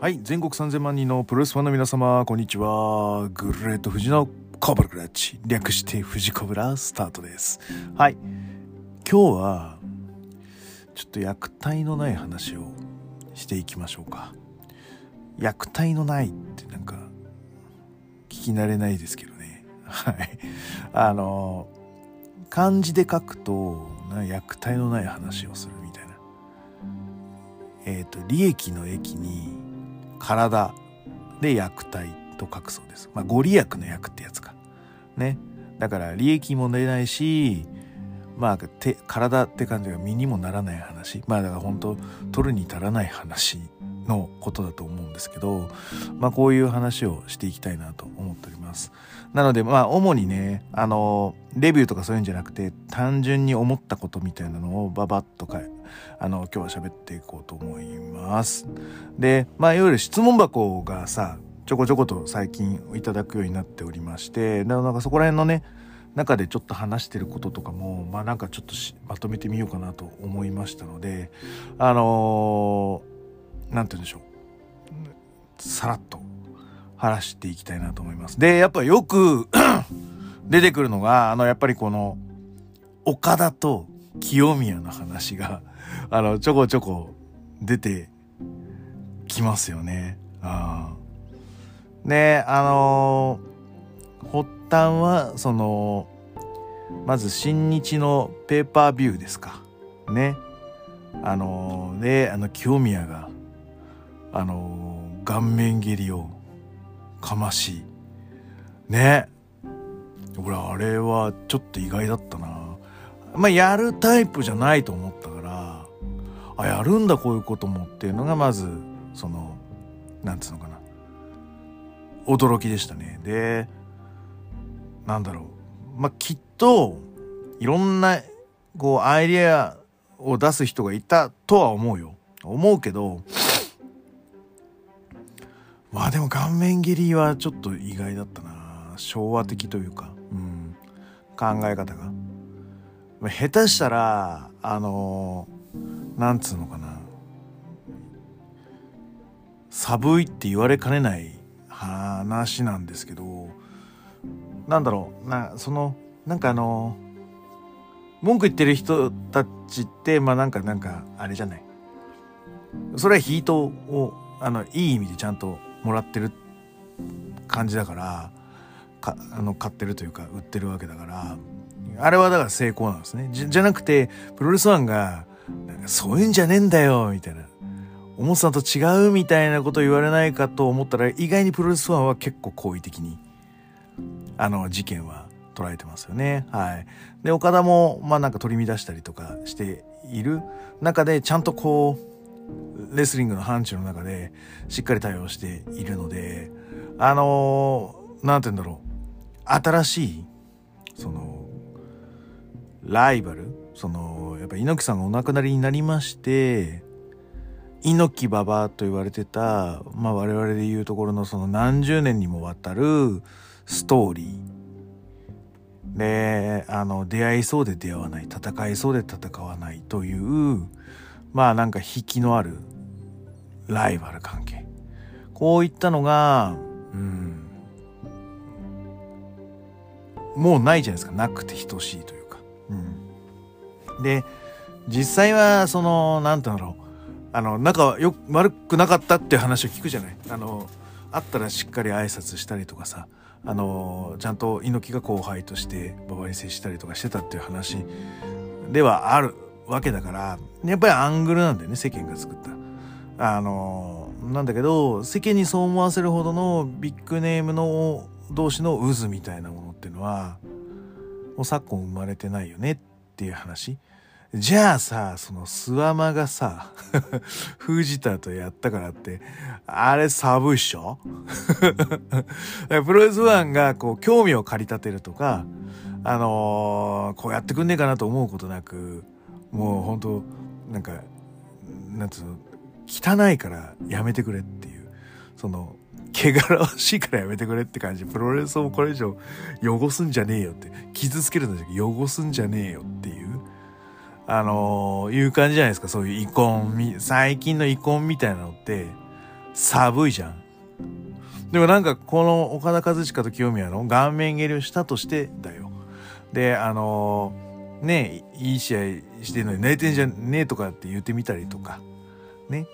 はい、全国3000万人のプロレスファンの皆様、こんにちは。グレート富士のコブラクラッチ、略して富士コブラスタートです。はい、今日は、ちょっと虐待のない話をしていきましょうか。虐待のないってなんか、聞き慣れないですけどね。はい。あの、漢字で書くと、な虐待のない話をするみたいな。えっ、と、利益の益に、体で虐待と書くそうです。まあ、ご利益の役ってやつか。ね。だから、利益も出ないし、まあ、手、体って感じが身にもならない話。まあ、だから本当取るに足らない話のことだと思うんですけど、まあ、こういう話をしていきたいなと思っております。なので、まあ、主にね、あの、レビューとかそういうんじゃなくて、単純に思ったことみたいなのをババッとか、あの、今日は喋っていこうと思います。で、まあ、いわゆる質問箱がさ、ちょこちょこと最近いただくようになっておりまして、なんかそこら辺のね、中でちょっと話してることとかも、まあなんかちょっとまとめてみようかなと思いましたので、あのーて言うんでしょう。さらっと話していきたいなと思います。で、やっぱよく 出てくるのが、あの、やっぱりこの、岡田と清宮の話が、あの、ちょこちょこ出てきますよね。あーで、あのー発端は、その、まず新日のペーパービューですか。ね。あのーで、あの、清宮が、あのー顔面蹴りをかまし、ね。俺、あれはちょっと意外だったな。まあ、やるタイプじゃないと思った、あ、やるんだ、こういうこともっていうのが、まず、その、なんつうのかな。驚きでしたね。で、なんだろう。まあ、きっと、いろんな、こう、アイデアを出す人がいたとは思うよ。思うけど、まあでも顔面蹴りはちょっと意外だったな。昭和的というか、うん、考え方が。ま下手したら、あのなんつうのかな。寒いって言われかねない話なんですけど、なんだろう、な、その、なんかあの、文句言ってる人たちって、まあなんか、なんか、あれじゃない。それはヒートを、あの、いい意味でちゃんともらってる感じだから、か、あの、買ってるというか、売ってるわけだから、あれはだから成功なんですね。じじゃなくて、プロレスワンが、そういうんじゃねえんだよ、みたいな。思ってたと違うみたいなこと言われないかと思ったら、意外にプロレスファンは結構好意的に、あの、事件は捉えてますよね。はい。で、岡田も、まあなんか取り乱したりとかしている中で、ちゃんとこう、レスリングの範疇の中で、しっかり対応しているので、あのーなんて言うんだろう。新しい、その、ライバルその、やっぱ猪木さんがお亡くなりになりまして、猪木馬場と言われてた、まあ我々で言うところのその何十年にもわたるストーリー。で、あの、出会いそうで出会わない、戦いそうで戦わないという、まあなんか引きのあるライバル関係。こういったのが、うん、もうないじゃないですか。なくて等しいという。で、実際は、その、なんてうんだろう。あの、仲よ、悪くなかったっていう話を聞くじゃない。あの、あったらしっかり挨拶したりとかさ、あの、ちゃんと猪木が後輩として馬場に接したりとかしてたっていう話ではあるわけだから、やっぱりアングルなんだよね、世間が作った。あの、なんだけど、世間にそう思わせるほどのビッグネームの同士の渦みたいなものっていうのは、もう昨今生まれてないよねっていう話。じゃあさ、そのスワマがさ、藤田とやったからって、あれ寒いっしょ？プロレスファンがこう興味を駆り立てるとか、あのーこうやってくんねえかなと思うことなく、もう本当なんか、なんつうの、汚いからやめてくれっていう、その、汚らわしいからやめてくれって感じ。プロレスをこれ以上汚すんじゃねえよって、傷つけるんじゃなくて汚すんじゃねえよっていう、あのーいう感じじゃないですか。そういう遺恨、最近の遺恨みたいなのって、寒いじゃん。でもなんかこの岡田和親と清宮の顔面蹴りをしたとしてだよ。で、あのー、ねいい試合してるのに泣いてんじゃねえとかって言ってみたりとか、ね。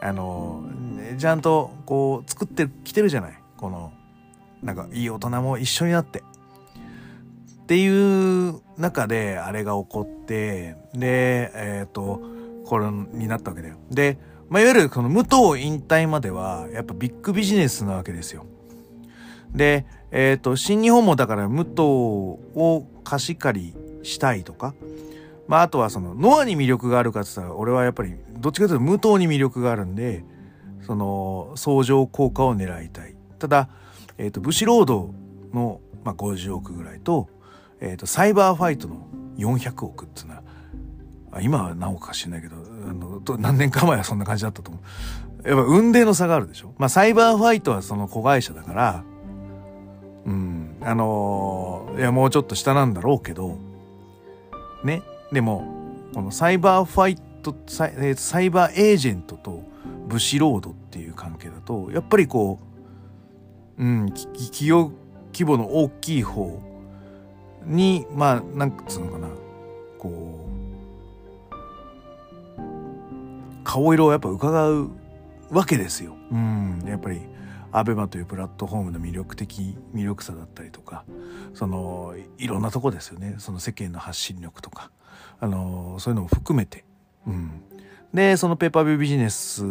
あのー、ちゃんとこう作ってきてるじゃない。この、なんかいい大人も一緒になって。っていう中であれが起こって、で、えっ、ー、と、これになったわけだよ。で、まあ、いわゆるこの武藤引退までは、やっぱビッグビジネスなわけですよ。で、えっ、ー、と、新日本もだから武藤を貸し借りしたいとか、まあ、あとはその、ノアに魅力があるかって言ったら、俺はやっぱり、どっちかというと武藤に魅力があるんで、その、相乗効果を狙いたい。ただ、えっ、ー、と、武士ロードの、まあ、50億ぐらいと、えっ、ー、と、サイバーファイトの400億っていうのは、今は何億か知んないけど、あの、何年か前はそんな感じだったと思う。やっぱ運命の差があるでしょ？まあ、サイバーファイトはその子会社だから、うん、あのー、いや、もうちょっと下なんだろうけど、ね？でも、このサイバーファイト、サイえサイバーエージェントと武士ロードっていう関係だと、やっぱりこう、うん、企業規模の大きい方に、まあ、なんつうのかな、こう、顔色をやっぱ伺うわけですよ。うん、やっぱりアベマというプラットフォームの魅力的魅力さだったりとかそのいろんなとこですよね。その世間の発信力とか。あのそういうのも含めて、うん、でそのペーパービュービジネス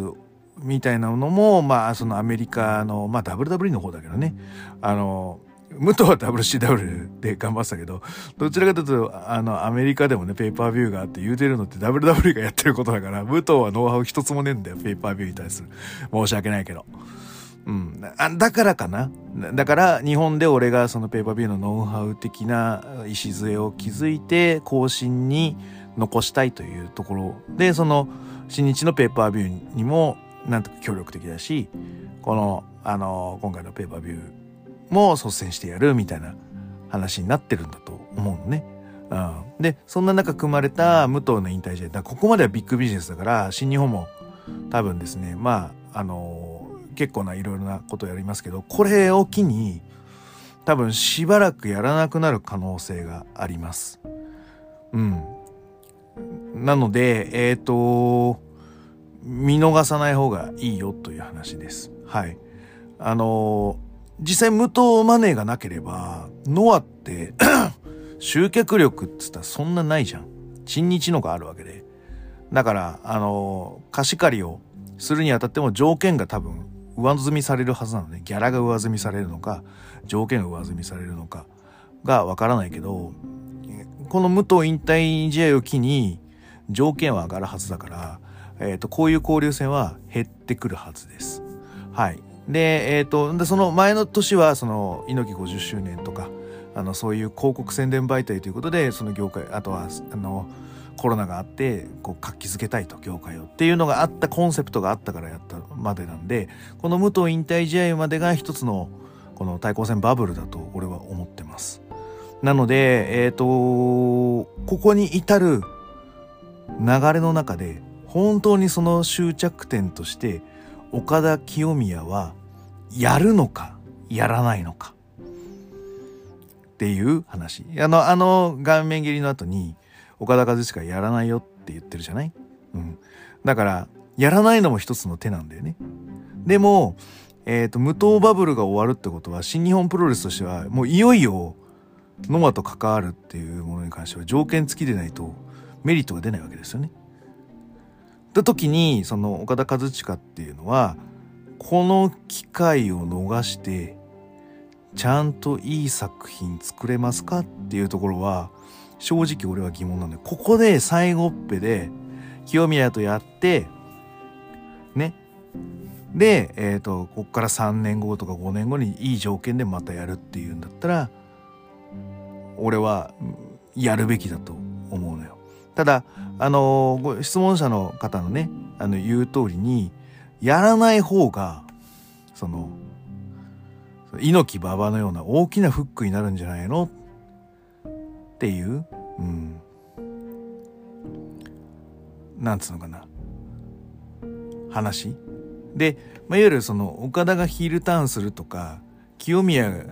みたいなのもまあそのアメリカのまあ WWE の方だけどね。あの武藤は WCW で頑張ってたけど、どちらかというと、あの、アメリカでもね、ペーパービューがあって言うてるのって WW がやってることだから、武藤はノウハウ一つもねえんだよ、ペーパービューに対する。申し訳ないけど。うん。あだからかな。だから、日本で俺がそのペーパービューのノウハウ的な礎を築いて、更新に残したいというところで、その、新日のペーパービューにも、なんとか協力的だし、この、あの、今回のペーパービュー、も率先してやるみたいな話になってるんだと思うのね。うん、でそんな中組まれた武藤の引退試合だここまではビッグビジネスだから新日本も多分ですねまああのー、結構ないろいろなことやりますけどこれを機に多分しばらくやらなくなる可能性があります。うん。なので、えっ、ー、と、見逃さない方がいいよという話です。はい。あのー実際無糖マネーがなければ、ノアって 集客力って言ったらそんなないじゃん。新日のがあるわけで。だから、あの、貸し借りをするにあたっても条件が多分上積みされるはずなのね。ギャラが上積みされるのか、条件が上積みされるのかがわからないけど、この武藤引退試合を機に条件は上がるはずだから、えっ、ー、と、こういう交流戦は減ってくるはずです。はい。で、えっ、ー、と、その前の年は、その、猪木50周年とか、あの、そういう広告宣伝媒体ということで、その業界、あとは、あの、コロナがあって、こう、活気づけたいと、業界を。っていうのがあった、コンセプトがあったからやったまでなんで、この武藤引退試合までが一つの、この対抗戦バブルだと、俺は思ってます。なので、えっ、ー、と、ここに至る流れの中で、本当にその終着点として、岡田清宮はやるのかやらないのか。っていう話。あのあの顔面蹴りの後に岡田和親やらないよって言ってるじゃない、うん、だからやらないのも一つの手なんだよね。でもえっ、ー、と無糖バブルが終わるってことは新日本プロレスとしてはもういよいよノアと関わるっていうものに関しては条件付きでないとメリットが出ないわけですよね。った時にその岡田和親っていうのはこの機会を逃してちゃんといい作品作れますかっていうところは正直俺は疑問なんだよ。ここで最後っぺで清宮とやってねで、えっ、ー、とこっから3年後とか5年後にいい条件でまたやるっていうんだったら俺はやるべきだと思うのよ。ただ、あのー、質問者の方のね、あの、言う通りに、やらない方が、その、猪木馬場のような大きなフックになるんじゃないの？っていう、うん。なんつうのかな。話？で、まあ、いわゆるその岡田がヒールターンするとか清宮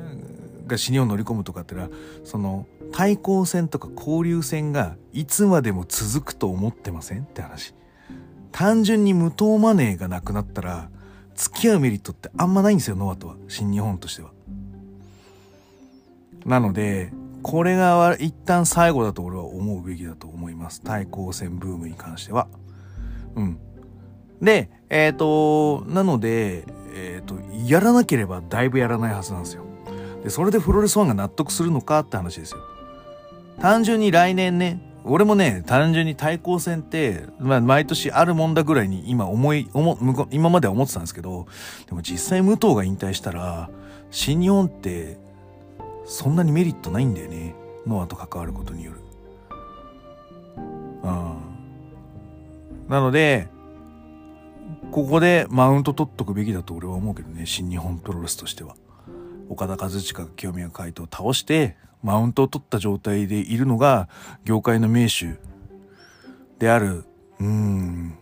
が死にを乗り込むとかってのはその対抗戦とか交流戦がいつまでも続くと思ってません？って話単純に無糖マネーがなくなったら付き合うメリットってあんまないんですよノアとは。新日本としては。なのでこれが一旦最後だと俺は思うべきだと思います。対抗戦ブームに関しては。うん。でえっ、ー、となのでえっ、ー、とやらなければだいぶやらないはずなんですよ。でそれでプロレスファンが納得するのかって話ですよ。単純に来年ね俺もね単純に対抗戦って、まあ、毎年あるもんだぐらいに今思い思今までは思ってたんですけどでも実際武藤が引退したら新日本ってそんなにメリットないんだよね。ノアと関わることによる。うん。なのでここでマウント取っとくべきだと俺は思うけどね新日本プロレスとしては。岡田和親が清宮海斗を倒してマウントを取った状態でいるのが業界の名手である。うん。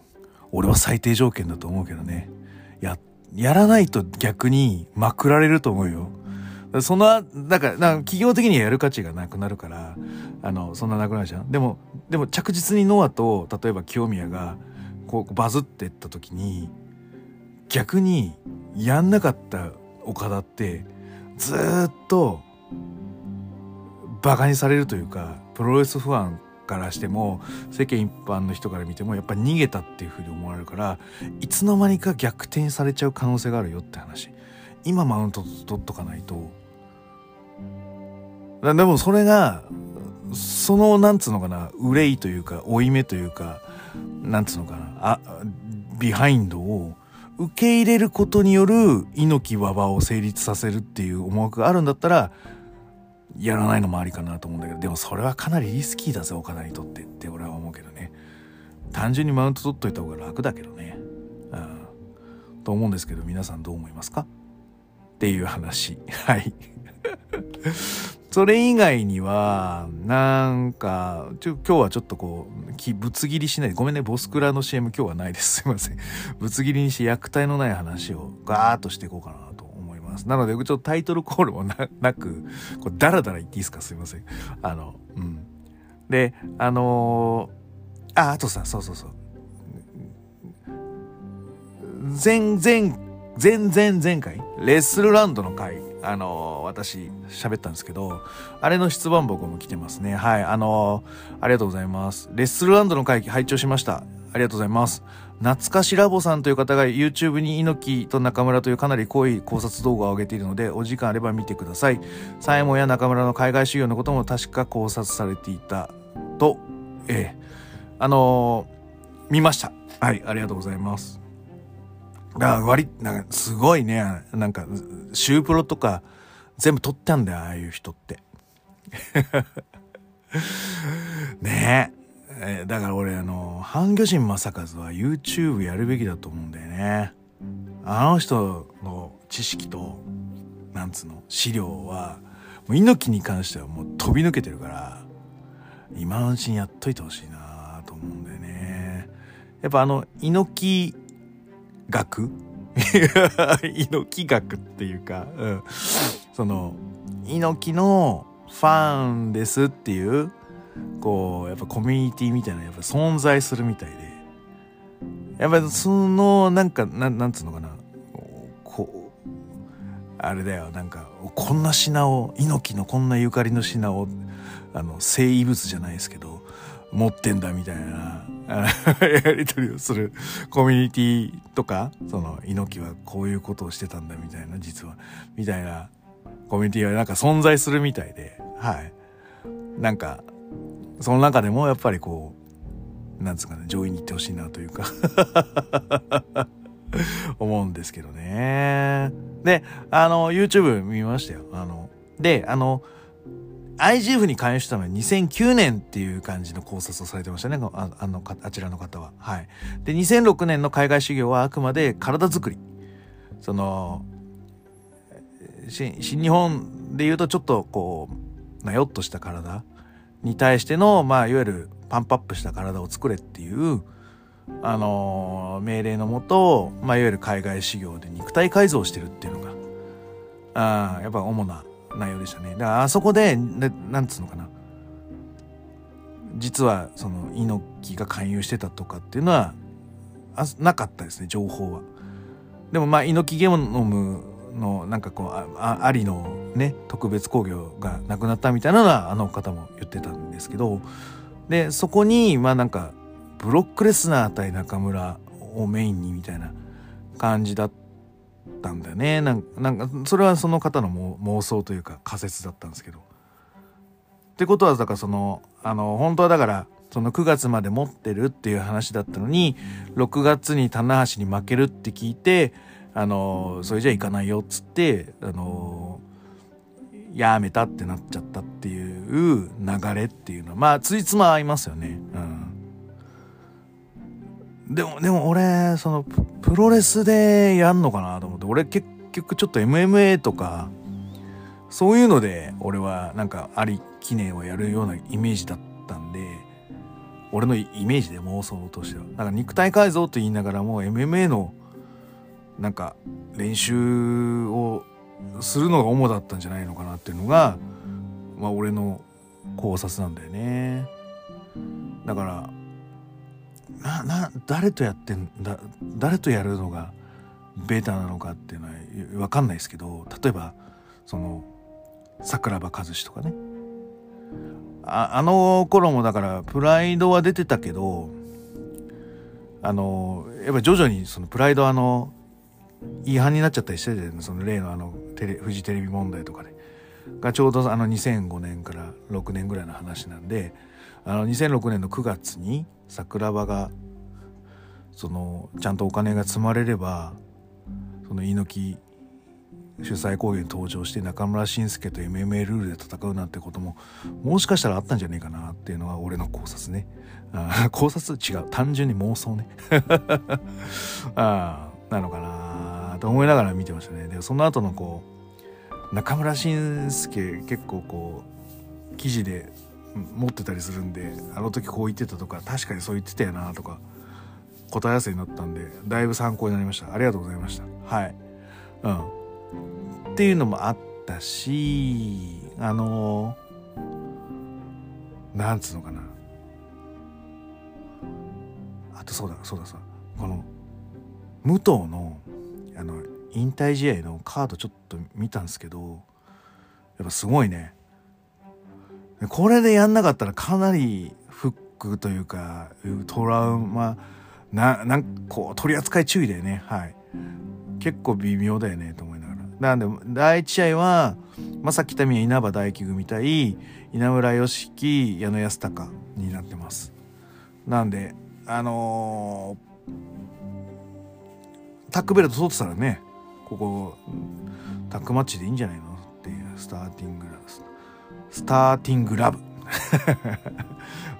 俺は最低条件だと思うけどね。ややらないと逆にまくられると思うよ。そのだから企業的にはやる価値がなくなるからあのそんななくなるじゃん。でもでも着実にノアと例えば清宮がこうバズってった時に逆にやんなかった岡田ってずっとバカにされるというかプロレスファンからしても世間一般の人から見てもやっぱ逃げたっていうふうに思われるからいつの間にか逆転されちゃう可能性があるよって話。今マウント取っとかないと。でもそれがそのなんつうのかな憂いというか負い目というかなんつうのかなあビハインドを受け入れることによる猪木馬場を成立させるっていう思惑があるんだったらやらないのもありかなと思うんだけどでもそれはかなりリスキーだぜ岡田にとってって俺は思うけどね。単純にマウント取っといた方が楽だけどね。うんと思うんですけど皆さんどう思いますか？っていう話。はい。それ以外には、なんか、ちょ、今日はちょっとこう、き、ぶつ切りしない、ごめんね、ボスクラの CM 今日はないです。すいません。ぶつ切りにして虐待のない話をガーッとしていこうかな。ます。なので、ちょっとタイトルコールもな く、こう、ダラダラ言っていいですか？すいません。あの、うん。で、あのー、あ、あとさ、そうそうそう。前、前、前、前、前回、レッスルランドの回、あの私喋ったんですけど、あれの出版僕も来てますね。はい、あのありがとうございます。レッスルランドの会議拝聴しました。ありがとうございます。懐かしラボさんという方が YouTube に猪木と中村というかなり濃い考察動画を上げているので、お時間あれば見てください。サイモンや中村の海外修行のことも確か考察されていたと、ええあの見ました。はい、ありがとうございます。あ割なんかすごいねなんかシュープロとか全部撮ったんだよああいう人って ねええだから俺あの半魚人正和は YouTube やるべきだと思うんだよね。あの人の知識となんつうの資料はもう猪木に関してはもう飛び抜けてるから今のうちにやっといてほしいなと思うんだよね。やっぱあの猪木学？猪木学っていうか、うん、その猪木のファンですっていうこうやっぱコミュニティみたいなやっぱ存在するみたいで。やっぱりそのなんかななんつうのかな。こうあれだよ。なんかこんな品を猪木のこんなゆかりの品をあの生異物じゃないですけど持ってんだみたいな やり取りをする。コミュニティとかその猪木はこういうことをしてたんだみたいな実は。みたいなコミュニティはなんか存在するみたいで。はい。なんかその中でもやっぱりこうなんつうかね上位に行ってほしいなというか 思うんですけどねであの YouTube 見ましたよあのであの IGF に加入したのは2009年っていう感じの考察をされてましたね。ああの、あちらの方は。はい。で、2006年の海外修行はあくまで体づくり。その、新日本で言うとちょっとこう、なよっとした体に対しての、まあ、いわゆるパンプアップした体を作れっていう、あのー、命令のもと、まあ、いわゆる海外修行で肉体改造してるっていうのが、あやっぱ主な内容でしたね。だからあそこで、でなんつうのかな。実はその猪木が勧誘してたとかっていうのはあなかったですね情報は。でもまあ猪木ゲノムのなんかこうあありのね特別工業がなくなったみたいなのはあの方も言ってたんですけどでそこにまあなんかブロックレスナー対中村をメインにみたいな感じだったんだよねなんかそれはその方の妄想というか仮説だったんですけど。ってことはだからそのあの本当はだからその9月まで持ってるっていう話だったのに6月に棚橋に負けるって聞いてあのそれじゃいかないよっつってあのやめたってなっちゃったっていう流れっていうのはまあついつま合いますよね。うん、でもでも俺そのプロレスでやんのかなと思って俺結局ちょっと MMA とかそういうので俺はなんかあり記念をやるようなイメージだったんで俺のイメージで妄想としてはだか肉体改造と言いながらも MMA のなんか練習をするのが主だったんじゃないのかなっていうのがまあ俺の考察なんだよね。だからなな誰とやってんだ誰とやるのがベータなのかっていうのは分かんないですけど例えばその桜庭和志とかね。ああの頃もだからプライドは出てたけどあのやっぱ徐々にそのプライドあの違反になっちゃったりしててその例のあのテレフジテレビ問題とかで、ね、がちょうどあの2005年から6年ぐらいの話なんであの2006年の9月に桜庭がそのちゃんとお金が積まれればその猪木主催講義に登場して中村慎介と MMA ルールで戦うなんてことももしかしたらあったんじゃねえかなっていうのは俺の考察ね。あ考察違う。単純に妄想ね。ああなのかな。と思いながら見てましたね。でその後のこう中村慎介結構こう記事で持ってたりするんであの時こう言ってたとか確かにそう言ってたよなとか答え合わせになったんでだいぶ参考になりました。ありがとうございました。はい。うん。っていうのもあったしあのなんつうのかな。あとそうだそうださこの武藤のあの引退試合のカードちょっと見たんですけどやっぱすごいね。これでやんなかったらかなりフックというかトラウマななんこう取り扱い注意だよね。はい。結構微妙だよねと思いながら。なんで、第一試合は、正木民稲葉大輝組対稲村良樹、矢野康隆になってます。なんで、あのー、タックベルト取ってたらね、ここ、タックマッチでいいんじゃないのっていう、スターティングラブ。スターティングラブ。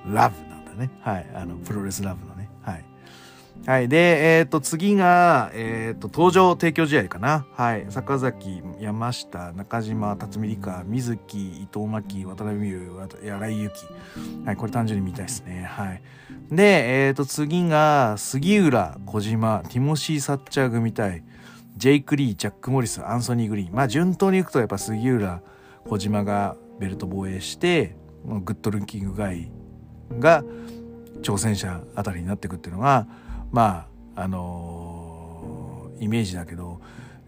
ラブなんだね。はい。あの、プロレスラブの。はい。で、えっ、ー、と、次が、えっ、ー、と、登場提供試合かな。はい。坂崎、山下、中島、辰巳理香、水木、伊藤真希、渡辺美優、柳井由紀。はい。これ単純に見たいですね。はい。で、えっ、ー、と、次が、杉浦、小島、ティモシー・サッチャー組対、ジェイク・リー、ジャック・モリス、アンソニー・グリーン。まあ、順当にいくと、やっぱ杉浦、小島がベルト防衛して、グッドルンキングガイが挑戦者あたりになっていくっていうのが、まああのー、イメージだけど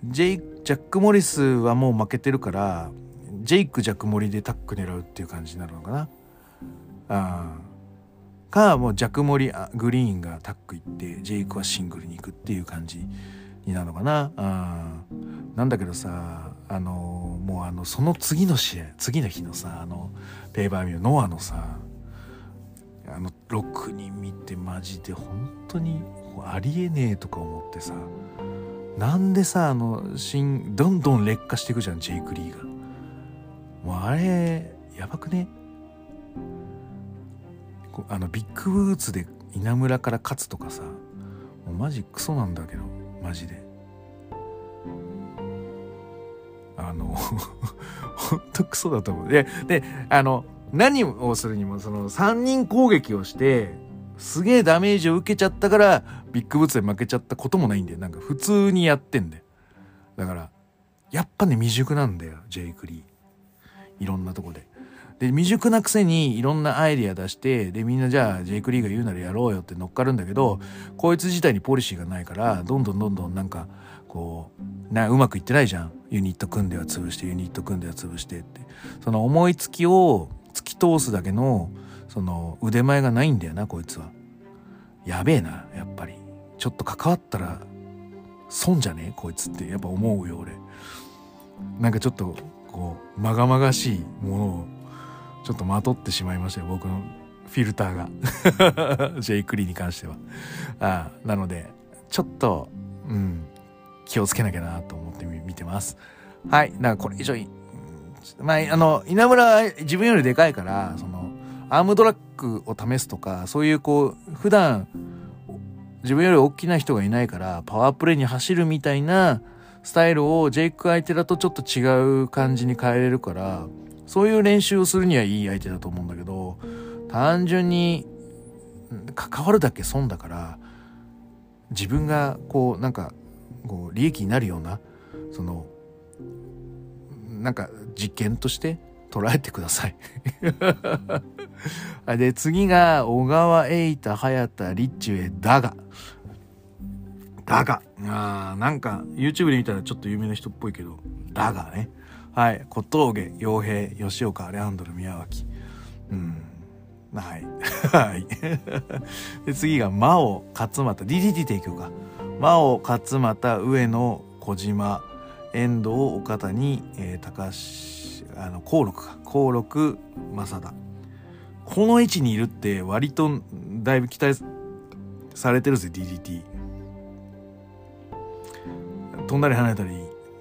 ジェイジャック・モリスはもう負けてるからジェイク・ジャック・モリでタック狙うっていう感じになるのかな。あかもうジャック・モリグリーンがタック行ってジェイクはシングルに行くっていう感じになるのかな。あなんだけどさあのー、もうあのその次の試合次の日のさあのペーパーミューノアのさあの6人見てマジで本当にありえねえとか思ってさなんでさあの新どんどん劣化していくじゃんジェイク・リーが。もうあれやばくね？あのビッグブーツで稲村から勝つとかさもうマジクソなんだけどマジで。あのほんとクソだと思う。でであの何をするにもその3人攻撃をしてすげえダメージを受けちゃったからビッグブーツで負けちゃったこともないんだよ。なんか普通にやってんだよ。だからやっぱね未熟なんだよジェイク・リー。いろんなとこで。で未熟なくせにいろんなアイディア出してでみんなじゃあジェイク・リーが言うならやろうよって乗っかるんだけどこいつ自体にポリシーがないからどんどんどんどんなんかこうなうまくいってないじゃん。ユニット組んでは潰してユニット組んでは潰してって。その思いつきを突き通すだけのその腕前がないんだよなこいつは。やべえなやっぱり。ちょっと関わったら損じゃねえこいつってやっぱ思うよ俺。なんかちょっとこうまがまがしいものをちょっとまとってしまいましたよ僕のフィルターが。ジェイクリーに関しては。ああなのでちょっとうん気をつけなきゃなと思って見てます。はいだからこれ以上まああの稲村は自分よりでかいからそのアームドラッグを試すとかそういうこう普段自分より大きな人がいないからパワープレイに走るみたいなスタイルをジェイク相手だとちょっと違う感じに変えれるからそういう練習をするにはいい相手だと思うんだけど単純に関わるだけ損だから自分がこうなんかこう利益になるようなそのなんか実験として捉えてください で、次が、小川栄太、早田、リッチウェイ、だが。だが。あなんか、YouTube で見たらちょっと有名な人っぽいけど、だがね。はい。小峠、洋平、吉岡、アレハンドル、宮脇。うん。はい。はい。で、次が、真央、勝俣、DDT 提供か。真央、勝俣、上野、小島、遠藤、岡谷、えー、高橋、あの、幸六か。幸六、正田。この位置にいるって割とだいぶ期待されてるぜ DDT 飛んだり離れたり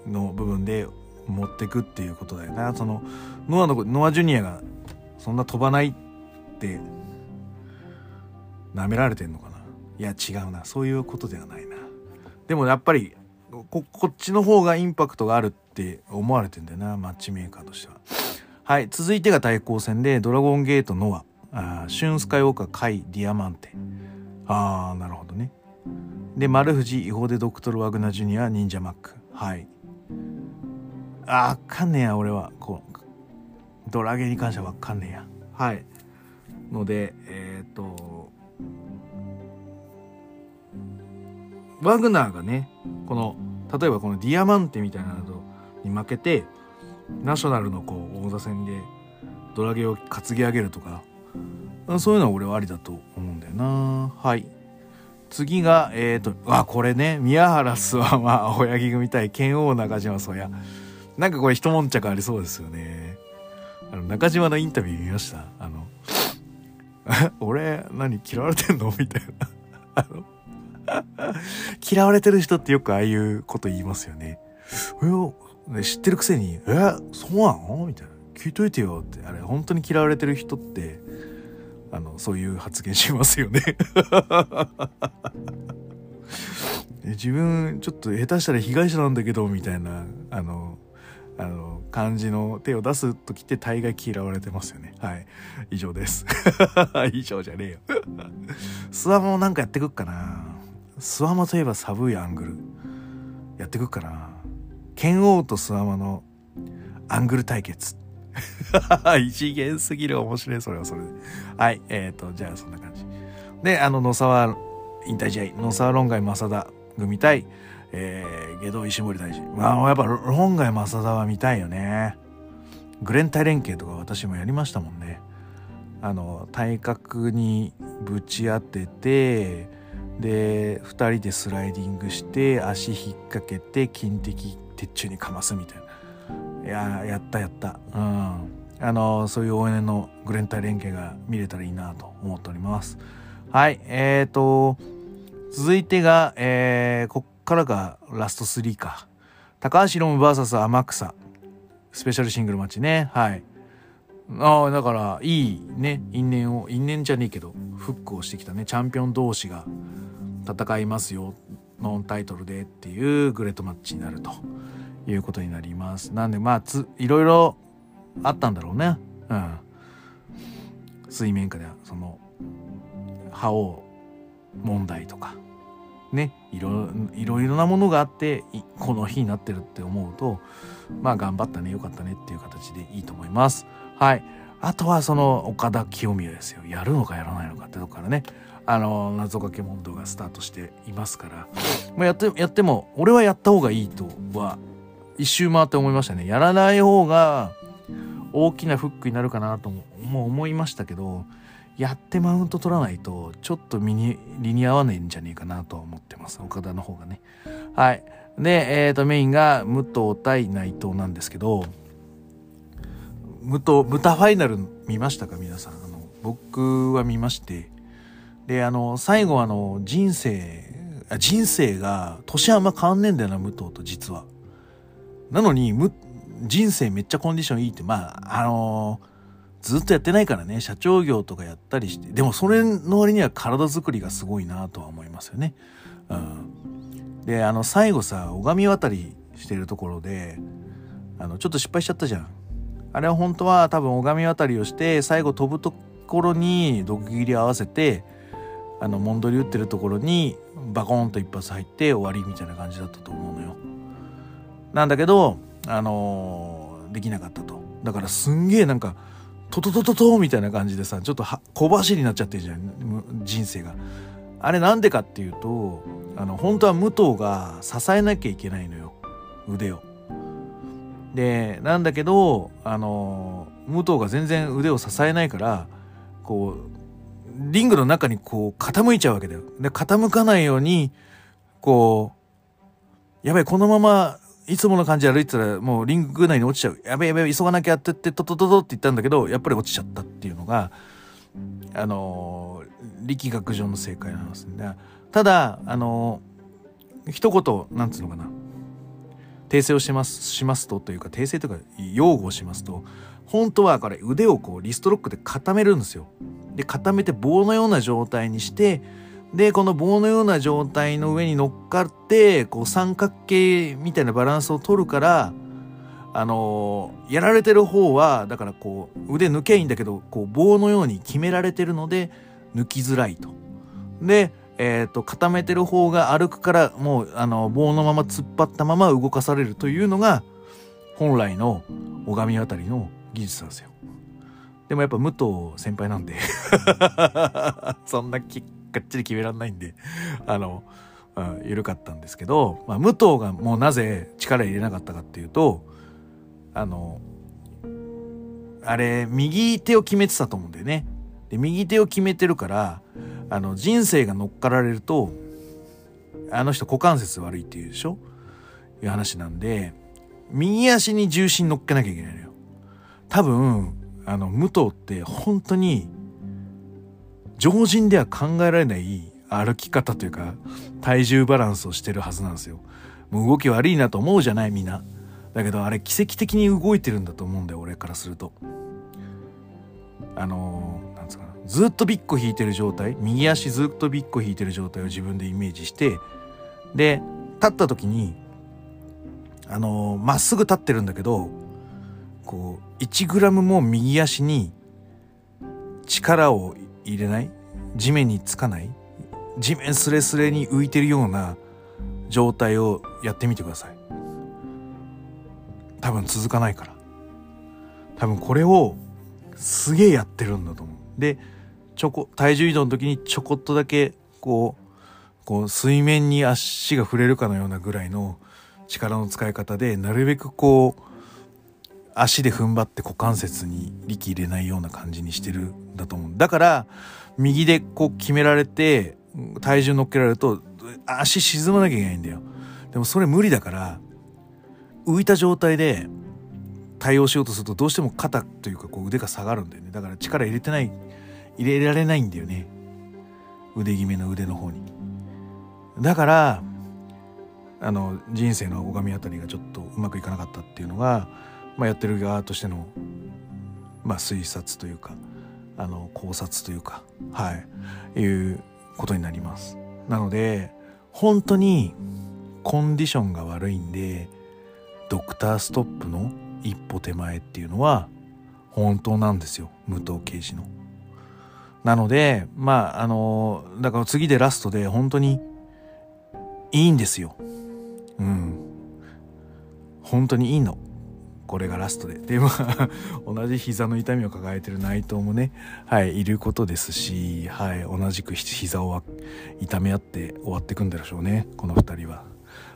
の部分で持ってくっていうことだよな。そのノアのノアジュニアがそんな飛ばないって舐められてんのかな。いや違うな。そういうことではないな。でもやっぱりこっちの方がインパクトがあるって思われてんだよなマッチメーカーとしてははい。続いてが対抗戦で、ドラゴンゲートノア、あシュンスカイウォーカー、カイ、ディアマンテ。あー、なるほどね。で、丸藤、違法でドクトル・ワグナ・ジュニア、忍者マック。はい。あー、かんねや、俺は。こう、ドラゲに関してはわかんねえや。はい。ので、えっ、ー、と、ワグナーがね、この、例えばこのディアマンテみたいなのに負けて、ナショナルのこう王座戦でドラゲを担ぎ上げるとかそういうのは俺はありだと思うんだよな。はい。次がえっ、ー、とあこれね宮原諏訪間 青柳組対剣王中島宗也なんかこれ一悶着ありそうですよね。あの中島のインタビュー見ました？あの 俺何嫌われてんの？みたいな。あの嫌われてる人ってよくああいうこと言いますよね。で知ってるくせに「えそうなの?」みたいな「聞いといてよ」って。あれ本当に嫌われてる人ってあのそういう発言しますよね。自分ちょっと下手したら被害者なんだけどみたいなあのあの感じの手を出す時って大概嫌われてますよね。はい。以上です。以上じゃねえよ。スワモなんかやってくっかな。スワモといえば寒いアングルやってくっかな剣王とスワマのアングル対決。異次元すぎる面白い、それはそれで。はい、えっ、ー、と、じゃあそんな感じ。で、あの、野沢引退試合、野沢論外正田組対、えー、下道石森大臣。まあ、やっぱ論外正田は見たいよね。グレンタイ連携とか私もやりましたもんね。あの、体格にぶち当てて、で、二人でスライディングして、足引っ掛けて、金的鉄柱にかますみたいな。いややったやった。うん。あのそういう応援のグレンタイ連携が見れたらいいなと思っております。はい。えーと続いてが、えー、こっからがラスト3か。高橋ロム VS 天草。スペシャルシングルマッチね。はい。ああだからいいね。因縁を因縁じゃねえけどフックをしてきたね。チャンピオン同士が戦いますよ。ノンタイトルでっていうグレートマッチになると。いうことになります。なんでまあついろいろあったんだろうね。うん。水面下ではその覇王問題とか。ね。いろいろいろなものがあってこの日になってるって思うとまあ頑張ったね。よかったねっていう形でいいと思います。はい。あとはその岡田清宮ですよ。やるのかやらないのかってとこからね。あの謎かけ問答がスタートしていますから、まあ、やってやっても俺はやった方がいいとは一周回って思いましたね。やらない方が大きなフックになるかなともう思いましたけどやってマウント取らないとちょっと身に理に合わないんじゃねえかなとは思ってます。岡田の方がね。はい。でえっ、ー、とメインが武藤対内藤なんですけど武藤豚ファイナル見ましたか？皆さん。あの僕は見まして。であの最後あの人生人生が年あんま変わんねえんだよな武藤と実は。なのに人生めっちゃコンディションいいってまああのずっとやってないからね。社長業とかやったりして。でもそれの割には体作りがすごいなとは思いますよね。うん、であの最後さ拝み渡りしてるところであのちょっと失敗しちゃったじゃん。あれは本当は多分拝み渡りをして最後飛ぶところに毒斬り合わせてあのモンドリ打ってるところにバコーンと一発入って終わりみたいな感じだったと思うのよ。なんだけどあのー、できなかったと。だからすんげえなんかトトトトトみたいな感じでさちょっと小走りになっちゃってるじゃん人生が。あれなんでかっていうとあの本当は武藤が支えなきゃいけないのよ腕を。でなんだけどあの武藤が全然腕を支えないからこうリングの中にこう傾いちゃうわけだよ。で傾かないようにこうやばいこのままいつもの感じで歩いてたらもうリング内に落ちちゃう。やべやべ急がなきゃってってトトトトって言ったんだけど、やっぱり落ちちゃったっていうのが、あの、力学上の正解なんですね。ただ、あの、一言、なんつうのかな。訂正をします、しますとというか、訂正というか、擁護をしますと、本当はこれ腕をこうリストロックで固めるんですよ。で、固めて棒のような状態にして、で、この棒のような状態の上に乗っかって、こう三角形みたいなバランスを取るから、あのー、やられてる方は、だからこう、腕抜けいいんだけど、こう棒のように決められてるので、抜きづらいと。で、え、ー、と、固めてる方が歩くから、もう、あの、棒のまま突っ張ったまま動かされるというのが、本来の拝み渡りの技術なんですよ。でもやっぱ武藤先輩なんで そんなきがっちり決めらんないんで、あの、うん、緩かったんですけど、まあ、武藤がもうなぜ力入れなかったかっていうと、あの、あれ、右手を決めてたと思うんだよね。で、右手を決めてるから、あの、人生が乗っかられると、あの人股関節悪いっていうでしょ？いう話なんで、右足に重心乗っけなきゃいけないのよ。多分、あの、武藤って本当に常人では考えられない歩き方というか体重バランスをしてるはずなんですよ。もう動き悪いなと思うじゃないみんな。だけどあれ奇跡的に動いてるんだと思うんだよ俺からすると。あのー、ずっとビッコ引いてる状態右足ずっとビッコ引いてる状態を自分でイメージしてで立った時にあのま、っすぐ立ってるんだけどこう1グラムも右足に力を入れない地面につかない地面スレスレに浮いてるような状態をやってみてください。多分続かないから。多分これをすげえやってるんだと思う。でちょこ体重移動の時にちょこっとだけこうこう水面に足が触れるかのようなぐらいの力の使い方でなるべくこう足で踏ん張って股関節に力入れないような感じにしてるんだと思う。だから、右でこう決められて、体重乗っけられると、足沈まなきゃいけないんだよ。でもそれ無理だから、浮いた状態で対応しようとするとどうしても肩というかこう腕が下がるんだよね。だから力入れてない、入れられないんだよね。腕決めの腕の方に。だから、あの、人生の拝みあたりがちょっとうまくいかなかったっていうのが、まあ、やってる側としての、まあ、推察というかあの考察というかはいいうことになりますなので本当にコンディションが悪いんでドクターストップの一歩手前っていうのは本当なんですよ武藤刑事のなので、まあ、あの、だから次でラストで本当にいいんですよ。うん。本当にいいの。これがラストで。で、まあ、同じ膝の痛みを抱えてる内藤もね、はい、いることですし、はい、同じく膝を痛め合って終わっていくんでしょうね、この二人は。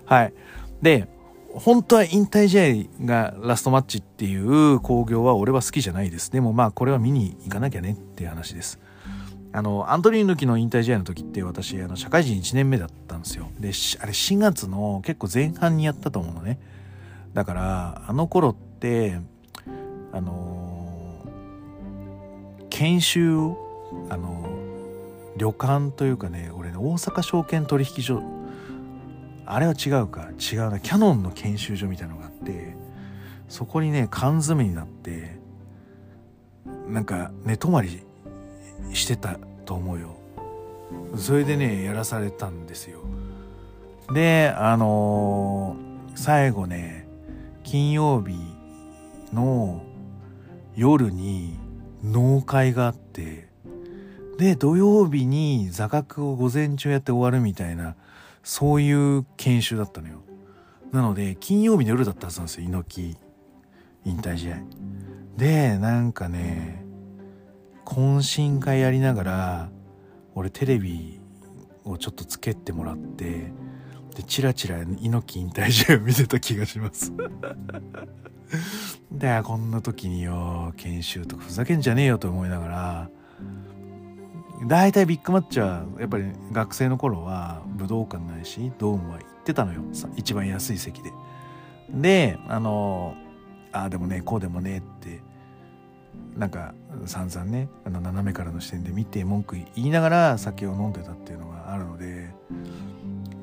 はい。で、本当は引退試合がラストマッチっていう興行は俺は好きじゃないです。でもまあこれは見に行かなきゃねっていう話です。あの、アントニー抜きの引退試合の時って私、あの、社会人1年目だったんですよ。で、あれ4月の結構前半にやったと思うのね。だから、あの頃って、あのー、研修を、あのー、旅館というかね、俺ね、大阪証券取引所、あれは違うか、違うな、キャノンの研修所みたいなのがあって、そこにね、缶詰になって、なんか寝泊まりしてたと思うよ。それでねやらされたんですよ。であのー、最後ね金曜日の夜に納会があってで土曜日に座学を午前中やって終わるみたいなそういう研修だったのよ。なので金曜日の夜だったはずなんですよ猪木引退試合。でなんかね懇親会やりながら俺テレビをちょっとつけてもらってでチラチラ猪木引退試合を見てた気がします。でこんな時によ研修とかふざけんじゃねえよと思いながら大体ビッグマッチはやっぱり学生の頃は武道館ないしドームは行ってたのよ。一番安い席で。であのああでもねこうでもねってなんか散々ねあの斜めからの視点で見て文句言いながら酒を飲んでたっていうのがあるので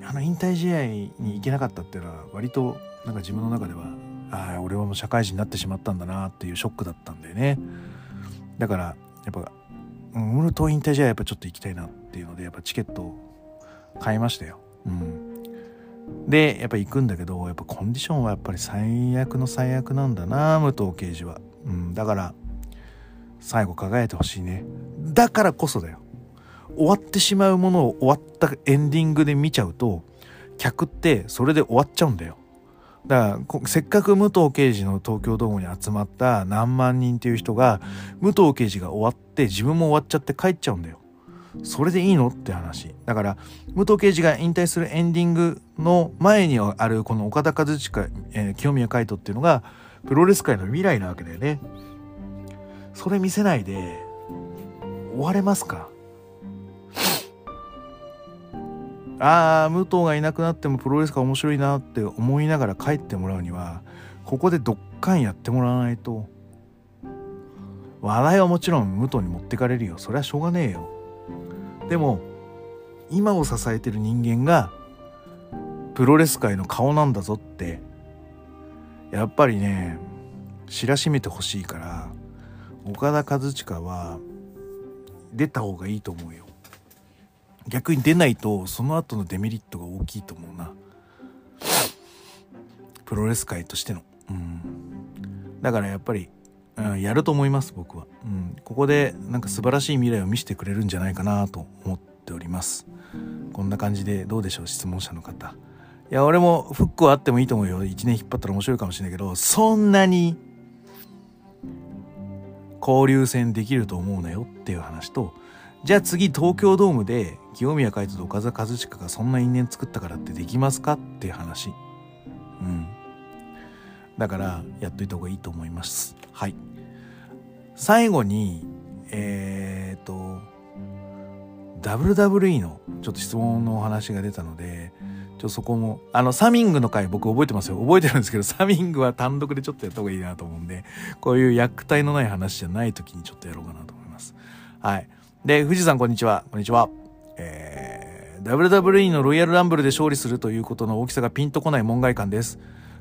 あの引退試合に行けなかったっていうのは割となんか自分の中ではああ俺はもう社会人になってしまったんだなっていうショックだったんでねだからやっぱムルト引退試合やっぱちょっと行きたいなっていうのでやっぱチケット買いましたよ。うん、でやっぱ行くんだけどやっぱコンディションはやっぱり最悪の最悪なんだな武藤刑事は。うん、だから最後輝いてほしいね。だからこそだよ。終わってしまうものを終わったエンディングで見ちゃうと客ってそれで終わっちゃうんだよ。だからせっかく武藤刑事の東京ドームに集まった何万人っていう人が武藤刑事が終わって自分も終わっちゃって帰っちゃうんだよ。それでいいのって話。だから武藤刑事が引退するエンディングの前にあるこの岡田和親、えー、清宮海斗っていうのがプロレス界の未来なわけだよね。それ見せないで終われますか？ああ武藤がいなくなってもプロレスが面白いなって思いながら帰ってもらうにはここでどっかんやってもらわないと。話題はもちろん武藤に持ってかれるよ。それはしょうがねえよ。でも今を支えてる人間がプロレス界の顔なんだぞってやっぱりね知らしめてほしいから岡田和親は出た方がいいと思うよ。逆に出ないとその後のデメリットが大きいと思うな。プロレス界としての。うん。だからやっぱり、うん、やると思います僕は、うん、ここでなんか素晴らしい未来を見せてくれるんじゃないかなと思っております。こんな感じでどうでしょう質問者の方。いや俺もフックはあってもいいと思うよ。1年引っ張ったら面白いかもしれないけどそんなに交流戦できると思うなよっていう話と、じゃあ次東京ドームで清宮海斗と岡田和親がそんな因縁作ったからってできますかっていう話。うん。だからやっといた方がいいと思います。はい。最後に、えー、っと、WWE のちょっと質問のお話が出たので、ちょっとそこも、あの、サミングの回僕覚えてますよ。覚えてるんですけど、サミングは単独でちょっとやった方がいいなと思うんで、こういう役体のない話じゃない時にちょっとやろうかなと思います。はい。で、富士山こんにちは。こんにちは。えー、WWE のロイヤルランブルで勝利するということの大きさがピンとこない門外観です。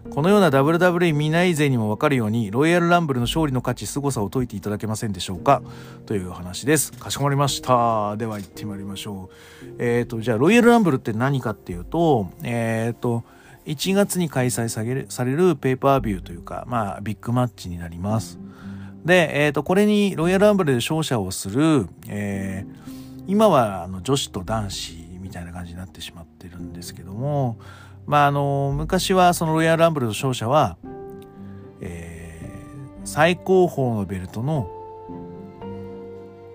このような WWE 見ない勢にもわかるように、ロイヤルランブルの勝利の価値、凄さを解いていただけませんでしょうか？という話です。かしこまりました。では行ってまいりましょう。えっ、ー、と、じゃあ、ロイヤルランブルって何かっていうと、えっ、ー、と、1月に開催されるされるペーパービューというか、まあ、ビッグマッチになります。で、えっ、ー、と、これにロイヤルランブルで勝者をする、えー、今はあの女子と男子みたいな感じになってしまってるんですけども、まあ、あの、昔はそのロイヤルランブルの勝者は、えー、最高峰のベルトの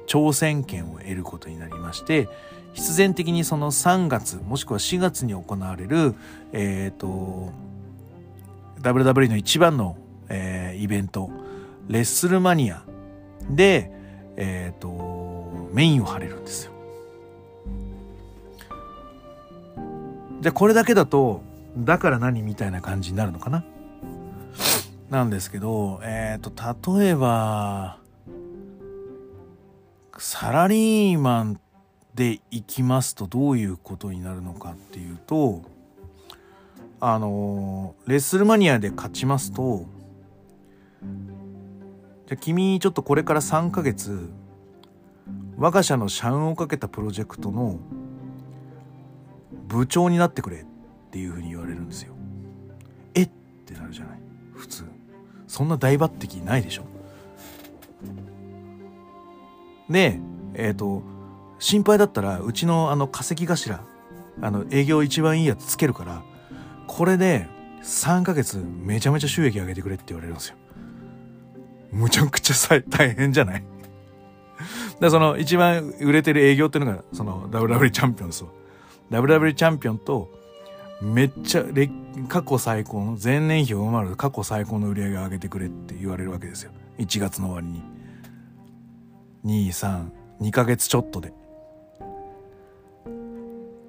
挑戦権を得ることになりまして、必然的にその3月もしくは4月に行われる、えっ、ー、と WWE の一番の、えー、イベントレッスルマニアで、えっ、ー、とメインを張れるんですよ。じゃあこれだけだとだから何みたいな感じになるのかな？なんですけどえっ、ー、と例えばサラリーマンでいきますとどういうことになるのかっていうとあのレッスルマニアで勝ちますとじゃ君ちょっとこれから3ヶ月我が社の社運をかけたプロジェクトの部長になってくれっていうふうに言われるんですよ。えってなるじゃない？普通。そんな大抜擢ないでしょ。でえっ、ー、と心配だったらうちのあの化石頭あの営業一番いいやつつけるからこれで3ヶ月めちゃめちゃ収益上げてくれって言われるんですよ。むちゃくちゃ大変じゃない？だその一番売れてる営業っていうのがその WW チャンピオンですわ WW チャンピオンとめっちゃ過去最高の前年比を上回る過去最高の売り上げを上げてくれって言われるわけですよ1月の終わりに232ヶ月ちょっとで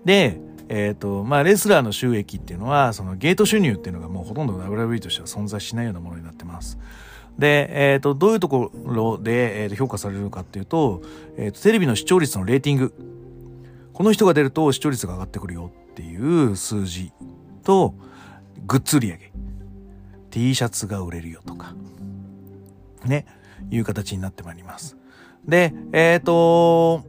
で、えっ、ー、と、まあ、レスラーの収益っていうのは、そのゲート収入っていうのがもうほとんど WWE としては存在しないようなものになってます。で、えっ、ー、と、どういうところで、えー、と評価されるかっていうと、えっ、と、テレビの視聴率のレーティング。この人が出ると視聴率が上がってくるよっていう数字と、グッズ売り上げ。T シャツが売れるよとか。ね。いう形になってまいります。で、えっ、と、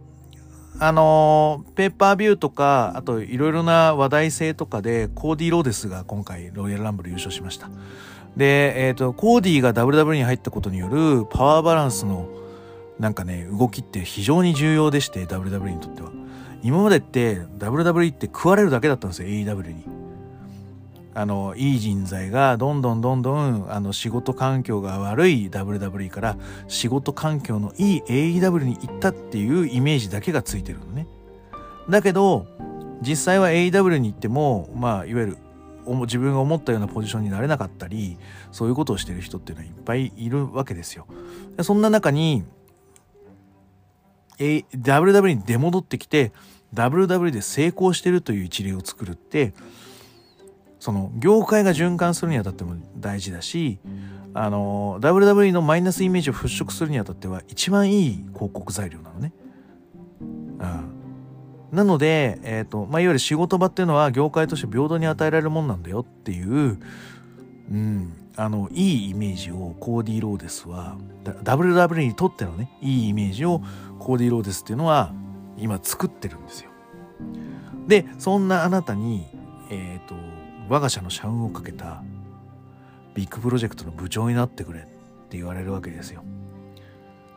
あのペーパービューとか、あといろいろな話題性とかで、コーディ・ローデスが今回ロイヤルランブル優勝しました。で、えっ、ー、と、コーディが WW に入ったことによるパワーバランスのなんかね、動きって非常に重要でして、WW にとっては。今までって WWE って食われるだけだったんですよ、AEW に。あの、いい人材がどんどんどんどん、あの、仕事環境が悪い WWE から仕事環境のいい AEW に行ったっていうイメージだけがついてるのね。だけど、実際は AEW に行っても、まあ、いわゆる自分が思ったようなポジションになれなかったり、そういうことをしてる人っていうのはいっぱいいるわけですよ。そんな中に、A、WW に出戻ってきて、WW で成功してるという一例を作るって、その業界が循環するにあたっても大事だしあの WW のマイナスイメージを払拭するにあたっては一番いい広告材料なのね。うん、なので、えーとまあ、いわゆる仕事場っていうのは業界として平等に与えられるもんなんだよっていう、うん、あのいいイメージをコーディー・ローデスは WW にとってのねいいイメージをコーディー・ローデスっていうのは今作ってるんですよ。でそんなあなたにえっ、ー、と我が社の社運をかけたビッグプロジェクトの部長になってくれって言われるわけですよ。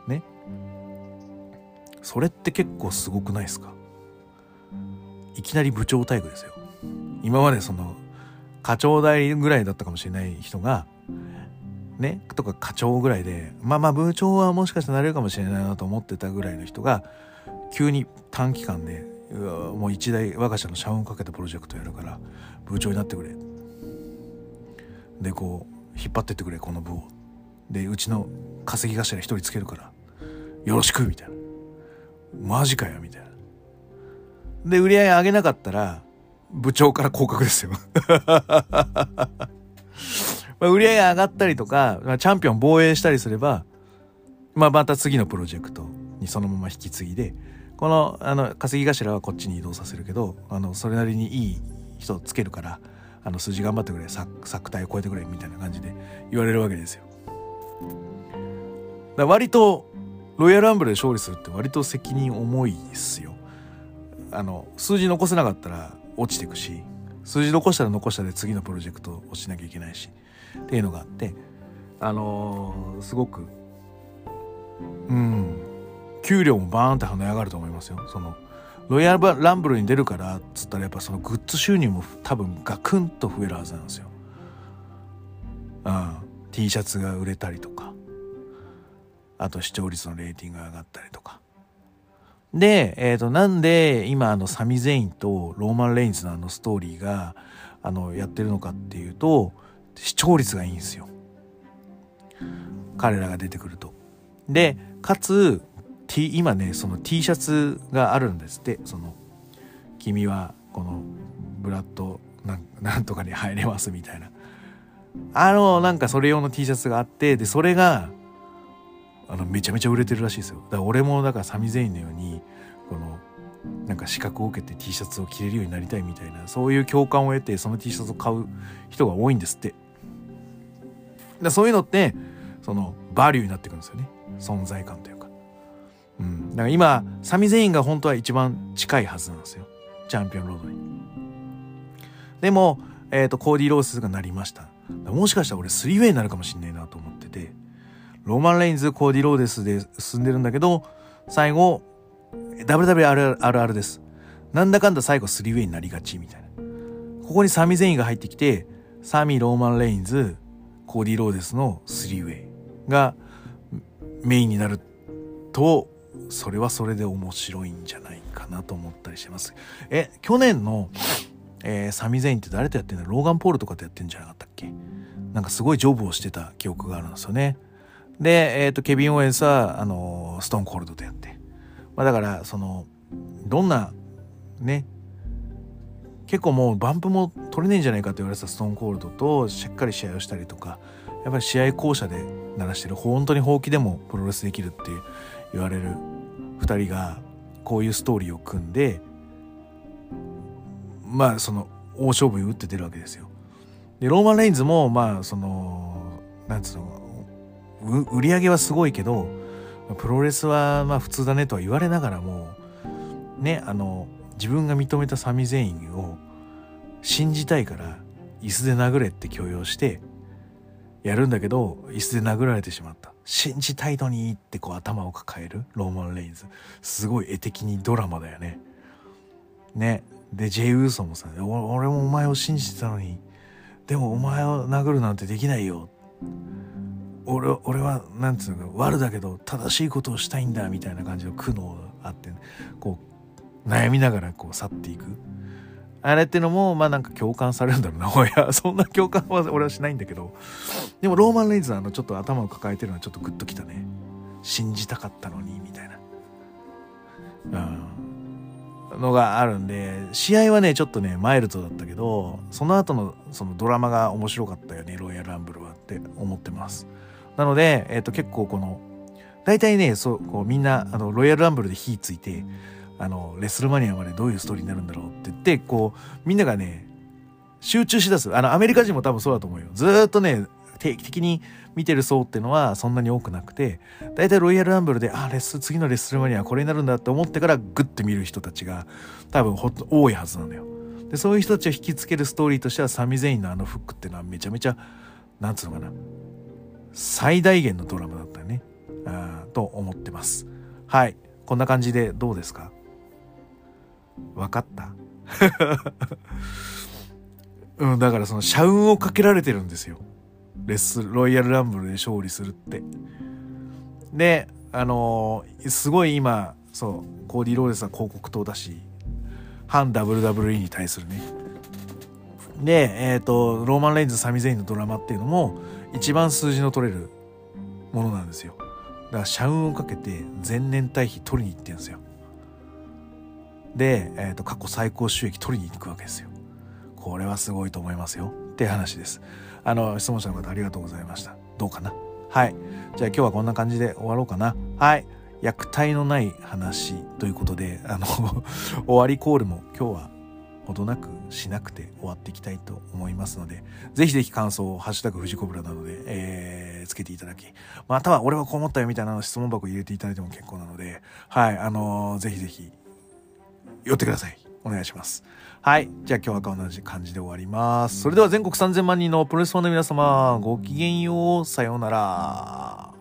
ね？それって結構すごくないですか？いきなり部長待遇ですよ。今までその課長代ぐらいだったかもしれない人がね？とか課長ぐらいでまあまあ部長はもしかしたらなれるかもしれないなと思ってたぐらいの人が急に短期間でもう一大我が社の社運をかけたプロジェクトやるから部長になってくれ。でこう引っ張ってってくれこの部を。でうちの稼ぎ頭一人つけるからよろしくみたいな。マジかよみたいな。で売り上げ上げなかったら部長から降格ですよ。まあ売り上げ上がったりとか、まあ、チャンピオン防衛したりすれば、まあ、また次のプロジェクトにそのまま引き継ぎでこのあの稼ぎ頭はこっちに移動させるけどあのそれなりにいい人つけるからあの数字頑張ってくれ作体を超えてくれみたいな感じで言われるわけですよ。だ割とロイヤルアンブルで勝利するって割と責任重いですよ。あの数字残せなかったら落ちていくし数字残したら残したで次のプロジェクトをしなきゃいけないしっていうのがあってあのー、すごくうん給料もバーンって跳ね上がると思いますよそのロイヤルランブルに出るからっつったらやっぱそのグッズ収入も多分ガクンと増えるはずなんですよ。うん、T シャツが売れたりとかあと視聴率のレーティングが上がったりとか。で、えっ、ー、と、なんで今あのサミ・ゼインとローマン・レインズのあのストーリーがあのやってるのかっていうと視聴率がいいんですよ。彼らが出てくると。で、かつ、T、今ね、その T シャツがあるんですって、その、君はこのブラッド なんとかに入れますみたいな。あの、なんかそれ用の T シャツがあって、で、それが、あの、めちゃめちゃ売れてるらしいですよ。だから俺も、だからサミゼインのように、この、なんか資格を受けて T シャツを着れるようになりたいみたいな、そういう共感を得て、その T シャツを買う人が多いんですって。だそういうのって、その、バリューになってくるんですよね。存在感というか。うん。だから今、サミゼインが本当は一番近いはずなんですよ。チャンピオンロードに。でも、えっ、ー、と、コーディ・ローデスがなりました。もしかしたら俺3ウェイになるかもしんないなと思ってて、ローマン・レインズ、コーディ・ローデスで進んでるんだけど、最後、WWRR です。なんだかんだ最後3ウェイになりがちみたいな。ここにサミ・ゼインが入ってきて、サミ・ローマン・レインズ、コーディ・ローデスの3ウェイがメインになると、それはそれで面白いんじゃないかなと思ったりしてます。え、去年の、えー、サミ・ゼインって誰とやってんだ？ローガン・ポールとかとやってんじゃなかったっけ？なんかすごいジョブをしてた記憶があるんですよね。で、えっ、ー、と、ケビン・オーエンスは、あのー、ストーンコールドとやって。まあだから、その、どんな、ね、結構もうバンプも取れねえんじゃないかと言われてたストーンコールドとしっかり試合をしたりとか、やっぱり試合巧者で鳴らしてる、本当にほうきでもプロレスできるっていう言われる2人が、こういうストーリーを組んで、まあその大勝負に打って出るわけですよ。でローマン・レインズもまあそのなんつうの売り上げはすごいけどプロレスはまあ普通だねとは言われながらもねあの自分が認めたサミゼインを信じたいから椅子で殴れって強要してやるんだけど椅子で殴られてしまった信じたいのにってこう頭を抱える？ローマン・レインズすごい絵的にドラマだよね。ね。で、ジェイ・ウーソンもさ、俺もお前を信じてたのに、でもお前を殴るなんてできないよ。俺俺は、なんつうの、悪だけど正しいことをしたいんだ、みたいな感じの苦悩があって、こう、悩みながらこう去っていく。あれってのも、まあなんか共感されるんだろうな。いや、そんな共感は俺はしないんだけど。でもローマン・レイズのあのちょっと頭を抱えてるのはちょっとグッときたね。信じたかったのに、みたいな。うん。のがあるんで、試合はね、ちょっとね、マイルドだったけど、その後のそのドラマが面白かったよね、ロイヤルランブルはって思ってます。なので、えっ、ー、と、結構この、大体ね、そう、こうみんな、あの、ロイヤルランブルで火ついて、あの、レスルマニアまでどういうストーリーになるんだろうって言って、こう、みんながね、集中しだす。あの、アメリカ人も多分そうだと思うよ。ずっとね、定期的に見てる層っていうのはそんなに多くなくて、大体ロイヤルランブルで、あ、レス、次のレッスルマニアはこれになるんだって思ってからグッて見る人たちが多分ほ多いはずなんだよ。で、そういう人たちを引きつけるストーリーとしてはサミゼインのあのフックっていうのはめちゃめちゃ、なんつうのかな、最大限のドラマだったよね。あと思ってます。はい。こんな感じでどうですか？分かった？うん、だからその社運をかけられてるんですよ。レッス、ロイヤルランブルで勝利するって。で、あのー、すごい今、そう、コーディ・ローレスは広告塔だし、反 WWE に対するね。で、えっ、ー、と、ローマン・レインズ、サミ・ゼインのドラマっていうのも、一番数字の取れるものなんですよ。だから、社運をかけて前年対比取りに行ってるんですよ。で、えっ、ー、と、過去最高収益取りに行くわけですよ。これはすごいと思いますよ。って話です。あの、質問者の方ありがとうございました。どうかな？はい。じゃあ今日はこんな感じで終わろうかな？はい。虐待のない話ということで、あの 終わりコールも今日はほどなくしなくて終わっていきたいと思いますので、ぜひぜひ感想をハッシュタグ富士コブラなどで、えー、つけていただき、または俺はこう思ったよみたいな質問箱入れていただいても結構なので、はい、あのー、ぜひぜひ寄ってください。お願いします。はい。じゃあ今日は同じ感じで終わります。それでは全国3000万人のプロレスファンの皆様、ごきげんよう。さようなら。